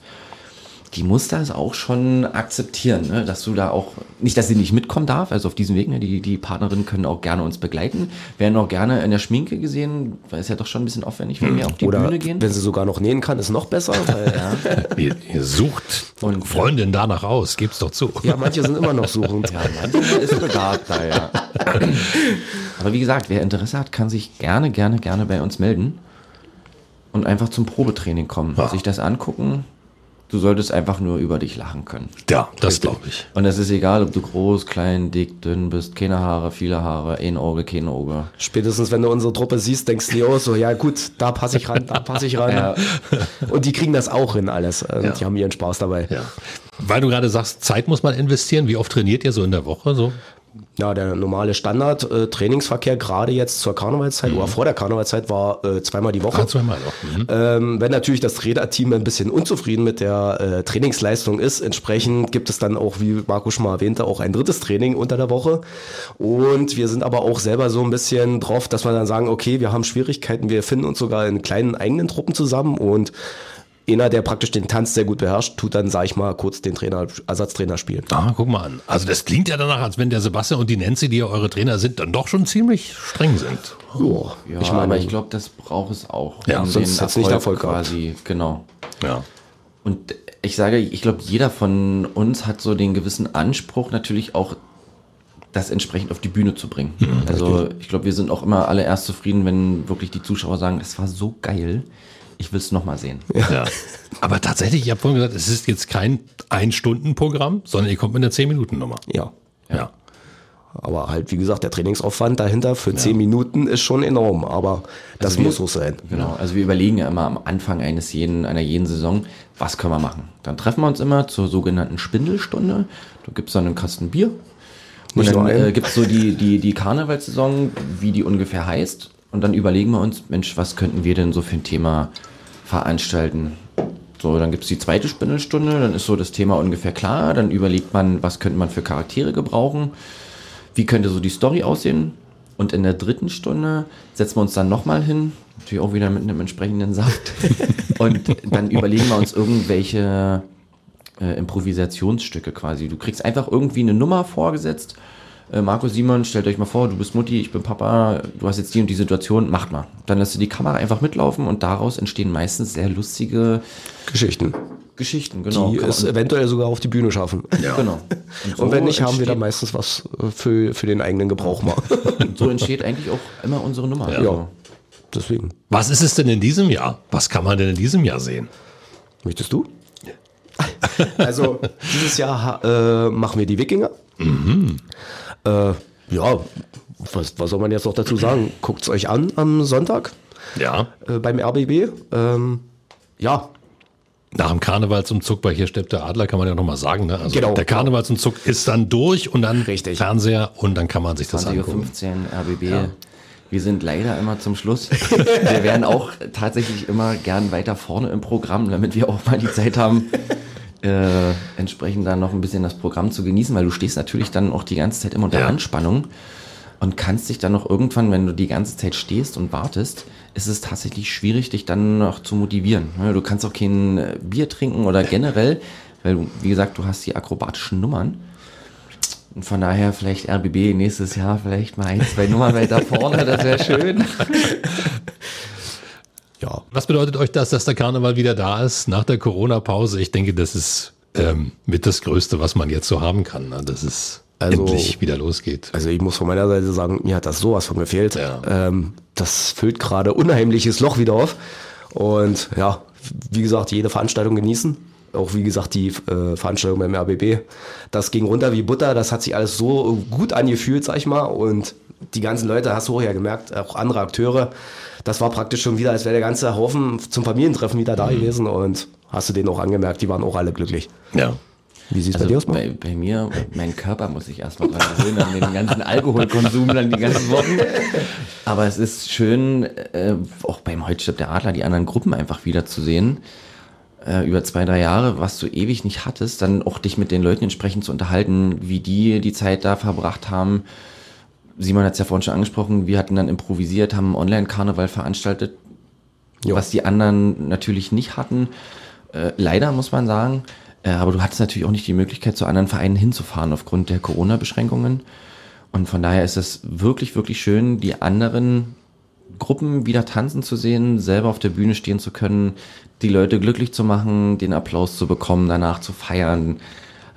D: die muss das auch schon akzeptieren, ne? dass du da auch, nicht, dass sie nicht mitkommen darf, also auf diesem Weg, ne? die, die Partnerinnen können auch gerne uns begleiten, werden auch gerne in der Schminke gesehen, weil es ja doch schon ein bisschen aufwendig, wenn wir auf die
C: Oder
D: Bühne gehen.
C: wenn sie sogar noch nähen kann, ist noch besser. Weil, ja.
B: Ihr, ihr sucht
D: Und-
B: Freundin danach aus, geb's doch zu.
C: manche sind immer noch suchend.
D: Ja, manchmal ist begabt da, ja. Aber wie gesagt, wer Interesse hat, kann sich gerne, gerne, gerne bei uns melden und einfach zum Probetraining kommen,
B: Ja.
D: sich das angucken. Du solltest einfach nur über dich lachen können.
B: Ja, das glaube ich.
D: Und es ist egal, ob du groß, klein, dick, dünn bist, keine Haare, viele Haare, ein Auge, kein Auge.
C: Spätestens, wenn du unsere Truppe siehst, denkst du dir auch so, ja gut, da passe ich ran, da passe ich ran.
D: Ja.
C: Und die kriegen das auch hin alles. Und
B: Ja.
C: Die haben ihren Spaß dabei.
B: Ja. Weil du gerade sagst, Zeit muss man investieren. Wie oft trainiert ihr so in der Woche? So?
C: Ja, der normale Standard-Trainingsverkehr, gerade jetzt zur Karnevalszeit oder vor der Karnevalszeit, war äh, zweimal die Woche.
B: Ah, zweimal noch. Mhm.
C: Ähm, wenn natürlich das Trainerteam ein bisschen unzufrieden mit der äh, Trainingsleistung ist, entsprechend gibt es dann auch, wie Marco schon mal erwähnte, auch ein drittes Training unter der Woche. Und wir sind aber auch selber so ein bisschen drauf, dass wir dann sagen, okay, wir haben Schwierigkeiten, wir finden uns sogar in kleinen eigenen Truppen zusammen und einer, der praktisch den Tanz sehr gut beherrscht, tut dann, sag ich mal, kurz den Trainer, Ersatztrainer spielen.
B: Ah, guck mal an. Also das klingt ja danach, als wenn der Sebastian und die Nancy, die ja eure Trainer sind, dann doch schon ziemlich streng sind.
C: Joa,
D: Ja,
C: ich meine,
D: aber ich glaube, das braucht es auch.
B: Ja,
D: um
C: sonst
D: den
C: hätt's nicht Erfolg gehabt.
D: quasi, genau.
B: Ja.
D: Und ich sage, ich glaube, jeder von uns hat so den gewissen Anspruch, natürlich auch das entsprechend auf die Bühne zu bringen. also ich glaube, wir sind auch immer alle erst zufrieden, wenn wirklich die Zuschauer sagen, es war so geil, ich will es nochmal sehen.
B: ja. Aber tatsächlich, ich habe vorhin gesagt, es ist jetzt kein Ein-Stunden-Programm, sondern ihr kommt mit einer 10-Minuten-Nummer.
C: ja.
B: Ja.
C: Aber halt, wie gesagt, der Trainingsaufwand dahinter für zehn Minuten ist schon enorm. Aber das
D: Also wir-
C: muss so sein.
D: Genau, also wir überlegen ja immer am Anfang eines jeden, einer jeden Saison, was können wir machen. Dann treffen wir uns immer zur sogenannten Spindelstunde. Da gibt's dann einen Kasten Bier. Und
C: Nicht
D: dann äh, gibt's so die, die, die Karnevalssaison, wie die ungefähr heißt. Und dann überlegen wir uns, Mensch, was könnten wir denn so für ein Thema veranstalten? So, dann gibt's die zweite Spindelstunde, dann ist so das Thema ungefähr klar. Dann überlegt man, was könnte man für Charaktere gebrauchen wie könnte so die Story aussehen? Und in der dritten Stunde setzen wir uns dann nochmal hin, natürlich auch wieder mit einem entsprechenden Saft. und dann überlegen wir uns irgendwelche äh, Improvisationsstücke quasi. Du kriegst einfach irgendwie eine Nummer vorgesetzt. Äh, Markus Simon, stellt euch mal vor, du bist Mutti, ich bin Papa, du hast jetzt die und die Situation, macht mal. Dann lässt du die Kamera einfach mitlaufen und daraus entstehen meistens sehr lustige
C: Geschichten,
D: Geschichten. Genau.
C: die es eventuell sogar auf die Bühne schaffen.
D: genau.
C: Und wenn nicht, haben wir da meistens was äh, für, für den eigenen Gebrauch mal.
D: Und so entsteht eigentlich auch immer unsere Nummer.
C: ja,
D: Also,
C: deswegen.
B: Was ist es denn in diesem Jahr? Was kann man denn in diesem Jahr sehen?
C: Möchtest du? Also dieses Jahr äh, machen wir die Wikinger. Äh, ja, was, was soll man jetzt noch dazu sagen? Guckt es euch an am Sonntag
B: Ja.
C: äh, beim RBB. Ähm, ja,
B: Nach dem Karnevalsumzug bei Hier steppt der Adler kann man ja nochmal sagen. Ne? Also
C: Genau.
B: Der Karnevalsumzug ist dann durch und dann
C: Richtig.
B: Fernseher und dann kann man sich das
D: 20.15 Uhr
B: angucken.
D: RBB. Wir sind leider immer zum Schluss. wir wären auch tatsächlich immer gern weiter vorne im Programm, damit wir auch mal die Zeit haben, äh, entsprechend dann noch ein bisschen das Programm zu genießen, weil du stehst natürlich dann auch die ganze Zeit immer unter
B: Ja.
D: Anspannung und kannst dich dann noch irgendwann, wenn du die ganze Zeit stehst und wartest, ist es tatsächlich schwierig, dich dann noch zu motivieren. Ja, Du kannst auch kein äh, Bier trinken oder generell, weil du, wie gesagt, du hast die akrobatischen Nummern. Und von daher vielleicht RBB nächstes Jahr vielleicht mal ein, zwei Nummern weiter vorne, das wäre schön.
C: ja.
B: Was bedeutet euch das, dass der Karneval wieder da ist nach der Corona-Pause? Ich denke, das ist ähm, mit das Größte, was man jetzt so haben kann, ne? dass es
C: Also-
B: endlich wieder losgeht.
C: Also ich muss von meiner Seite sagen, mir hat das sowas von gefehlt.
B: Ja.
C: Ähm, das füllt gerade unheimliches Loch wieder auf. Und ja, wie gesagt, jede Veranstaltung genießen. Auch wie gesagt, die äh, Veranstaltung beim RBB. Das ging runter wie Butter. Das hat sich alles so gut angefühlt, sag ich mal. Und die ganzen Leute, hast du auch ja gemerkt, auch andere Akteure. Das war praktisch schon wieder, als wäre der ganze Haufen zum Familientreffen wieder da gewesen. Und hast du denen auch angemerkt, die waren auch alle glücklich.
B: Ja.
C: Wie sieht es bei
D: Also
C: dir aus?
D: Bei, bei mir, mein Körper muss sich erstmal dran gewöhnen an den ganzen Alkoholkonsum dann die ganzen Wochen. Aber es ist schön, äh, auch beim stirbt der Adler, die anderen Gruppen einfach wiederzusehen. Äh, über zwei, drei Jahre, was du ewig nicht hattest, dann auch dich mit den Leuten entsprechend zu unterhalten, wie die die Zeit da verbracht haben. Simon hat es ja vorhin schon angesprochen, wir hatten dann improvisiert, haben einen Online-Karneval veranstaltet,
C: Jo.
D: was die anderen natürlich nicht hatten. Äh, leider muss man sagen. Äh, aber du hattest natürlich auch nicht die Möglichkeit, zu anderen Vereinen hinzufahren aufgrund der Corona-Beschränkungen. Und von daher ist es wirklich, wirklich schön, die anderen Gruppen wieder tanzen zu sehen, selber auf der Bühne stehen zu können, die Leute glücklich zu machen, den Applaus zu bekommen, danach zu feiern.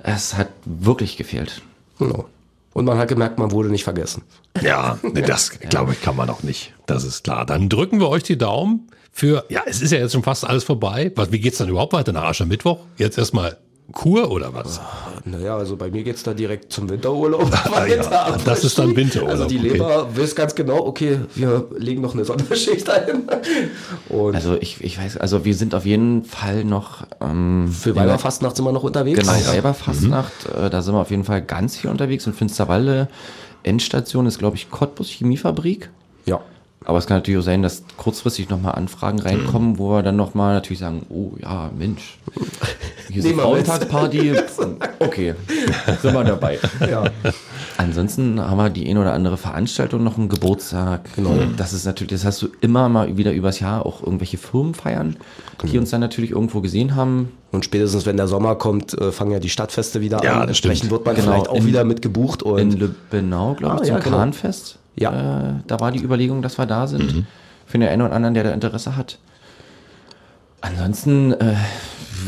D: Es hat wirklich gefehlt.
C: Genau. Und man hat gemerkt, man wurde nicht vergessen.
B: Ja, das glaube ich kann man auch nicht. Das ist klar. Dann drücken wir euch die Daumen für, ja, es ist ja jetzt schon fast alles vorbei. Was, wie geht's dann überhaupt weiter nach Aschermittwoch? Jetzt erstmal Kur oder was?
C: Naja, also bei mir geht's da direkt zum Winterurlaub.
B: ja, das ist dann Winterurlaub,
C: Also die
B: okay.
C: Leber weiß ganz genau, okay, wir legen noch eine Sonderschicht ein. Und
D: Also ich, ich weiß, also wir sind auf jeden Fall noch ähm,
C: für Weiberfastnacht sind wir noch unterwegs.
D: Genau,
C: Ah, ja.
D: Weiberfastnacht, äh, da sind wir auf jeden Fall ganz viel unterwegs. Und Finsterwalde, Endstation ist, glaube ich, Cottbus Chemiefabrik.
C: Ja.
D: Aber es kann natürlich auch sein, dass kurzfristig nochmal Anfragen reinkommen, wo wir dann nochmal natürlich sagen, oh ja, Mensch, hier ist eine. Frauentagsparty. Okay, sind wir dabei.
C: ja.
D: Ansonsten haben wir die ein oder andere Veranstaltung, noch einen Geburtstag. Genau. Das ist natürlich, das hast du immer mal wieder übers Jahr auch irgendwelche Firmen feiern, die uns dann natürlich irgendwo gesehen haben.
C: Und spätestens, wenn der Sommer kommt, äh, fangen ja die Stadtfeste wieder
B: Ja,
C: an.
B: stimmt.
C: Entsprechend wird man
D: Genau,
C: vielleicht auch
D: in-
C: wieder mit gebucht. Und
D: In Lübbenau, glaube ich,
C: Ah,
D: zum
C: ja, genau. Ja.
D: Äh, da war die Überlegung, dass wir da sind.
B: Mhm.
D: Für den einen oder anderen, der da Interesse hat. Ansonsten äh,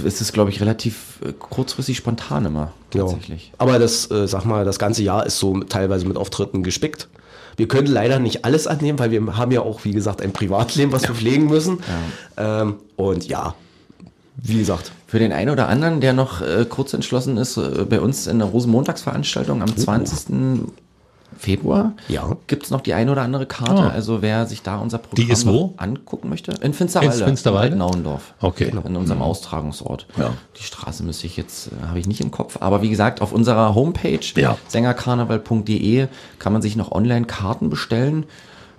D: ist es, glaube ich, relativ äh, kurzfristig spontan immer.
C: Ja.
D: Tatsächlich.
C: Aber das, äh, sag mal, das ganze Jahr ist so teilweise mit Auftritten gespickt. Wir können leider nicht alles annehmen, weil wir haben ja auch, wie gesagt, ein Privatleben, was wir pflegen müssen. Ähm, und ja, wie gesagt,
D: Für den einen oder anderen, der noch äh, kurz entschlossen ist, äh, bei uns in der Rosenmontagsveranstaltung am 20. Februar
C: Ja.
D: gibt es noch die eine oder andere Karte.
B: Ah.
D: Also wer sich da unser Programm angucken möchte. In Finsterwalde.
B: In Finsterwalde?
D: in Nauendorf.
B: Okay.
D: In unserem Austragungsort.
B: Ja.
D: Die Straße müsste ich jetzt, äh, habe ich nicht im Kopf. Aber wie gesagt, auf unserer Homepage
B: Ja.
D: sängerkarneval.de kann man sich noch online Karten bestellen.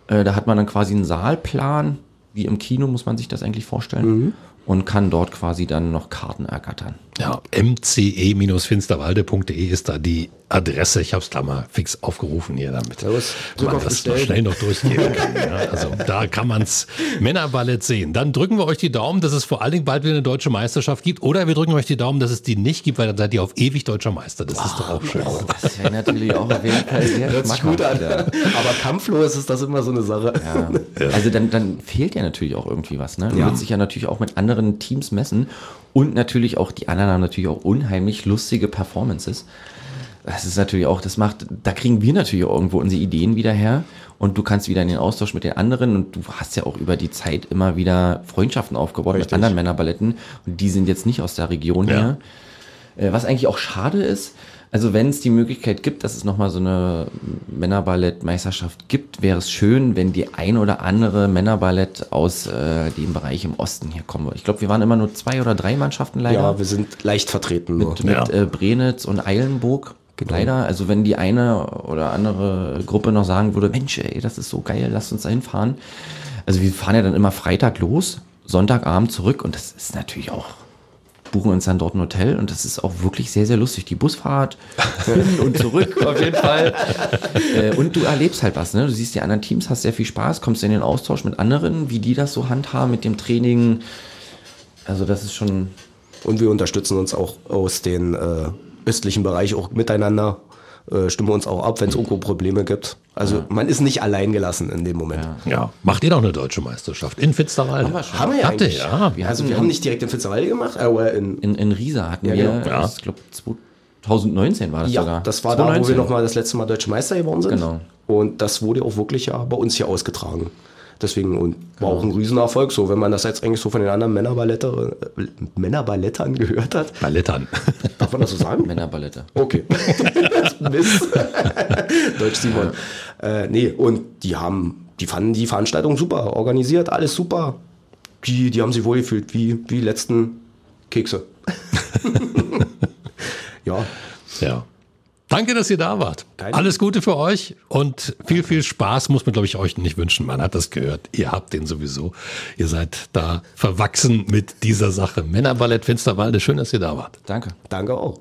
D: Äh, da hat man dann quasi einen Saalplan. Wie im Kino muss man sich das eigentlich vorstellen.
B: Mhm.
D: Und kann dort quasi dann noch Karten ergattern.
B: Ja, mce-finsterwalde.de ist da die Adresse. Ich habe es da mal fix aufgerufen hier, damit
C: Los,
B: man das noch schnell noch durchgehen kann. Ja, also da kann man's Männerballett sehen. Dann drücken wir euch die Daumen, dass es vor allen Dingen bald wieder eine deutsche Meisterschaft gibt. Oder wir drücken euch die Daumen, dass es die nicht gibt, weil dann seid ihr auf ewig deutscher Meister. Das ist doch auch schön. oder?
D: Das wäre natürlich auch auf jeden Fall sehr
C: hört sich gut an.
D: schmackhaft,
C: Aber kampflos ist das immer so eine Sache.
D: Ja. Ja. Also dann, dann fehlt ja natürlich auch irgendwie was. Ne? Du
C: Ja.
D: willst dich ja natürlich auch mit anderen Teams messen und natürlich auch, die anderen haben natürlich auch unheimlich lustige Performances. Das ist natürlich auch, das macht, da kriegen wir natürlich auch irgendwo unsere Ideen wieder her und du kannst wieder in den Austausch mit den anderen und du hast ja auch über die Zeit immer wieder Freundschaften aufgebaut
C: Richtig.
D: mit anderen Männerballetten und die sind jetzt nicht aus der Region
B: Ja.
D: hier. Äh, Was eigentlich auch schade ist, also wenn es die Möglichkeit gibt, dass es nochmal so eine Männerballettmeisterschaft gibt, wäre es schön, wenn die ein oder andere Männerballett aus äh, dem Bereich im Osten hier kommen würde. Ich glaube, wir waren immer nur zwei oder drei Mannschaften leider.
C: Ja, wir sind leicht vertreten nur.
D: mit mit äh, Brenitz und Eilenburg. Leider, also wenn die eine oder andere Gruppe noch sagen würde, Mensch, ey, das ist so geil, lasst uns da hinfahren. Also wir fahren ja dann immer Freitag los, Sonntagabend zurück und das ist natürlich auch, buchen uns dann dort ein Hotel und das ist auch wirklich sehr, sehr lustig. Die Busfahrt hin und zurück auf jeden Fall. Äh, und du erlebst halt was, ne? Du siehst die anderen Teams, hast sehr viel Spaß, kommst in den Austausch mit anderen, wie die das so handhaben mit dem Training. Also das ist schon
C: Und wir unterstützen uns auch aus den äh, östlichen Bereich auch miteinander, äh, stimmen uns auch ab, wenn es irgendwo Probleme gibt. Also man ist nicht allein gelassen in dem Moment.
B: Ja, macht ihr doch eine deutsche Meisterschaft in Finsterwalde?
D: Haben wir schon.
C: Haben wir ja
B: Habt ihr,
C: eigentlich.
B: ja.
D: Wir
C: Also wir haben nicht direkt in Finsterwalde gemacht, aber in,
D: In, in Riesa hatten
C: Ja,
D: wir,
C: genau.
B: Ja.
D: ich glaube 2019 war das
C: ja,
D: sogar.
C: das war da, wo wir
D: 2019.
C: nochmal das letzte Mal Deutsche Meister geworden sind.
D: Genau.
C: Und das wurde auch wirklich ja bei uns hier ausgetragen. Deswegen und war
D: Genau.
C: auch ein Riesenerfolg. So, wenn man das jetzt eigentlich so von den anderen Männerballette, äh, Männerballettern gehört hat,
B: Ballettern.
C: darf man das so sagen?
D: Männerballette.
C: Okay. Mist. Deutsch Simon. Äh, nee, und die haben, die fanden die Veranstaltung super, organisiert, alles super. Die, die haben sich wohlgefühlt, wie, wie die letzten Kekse. ja,
B: Ja. Danke, dass ihr da wart.
C: Keine-
B: Alles Gute für euch und viel, viel Spaß muss man, glaube ich, euch nicht wünschen. Man hat das gehört. Ihr habt den sowieso. Ihr seid da verwachsen mit dieser Sache. Männerballett Finsterwalde. Schön, dass ihr da wart.
D: Danke.
C: danke auch.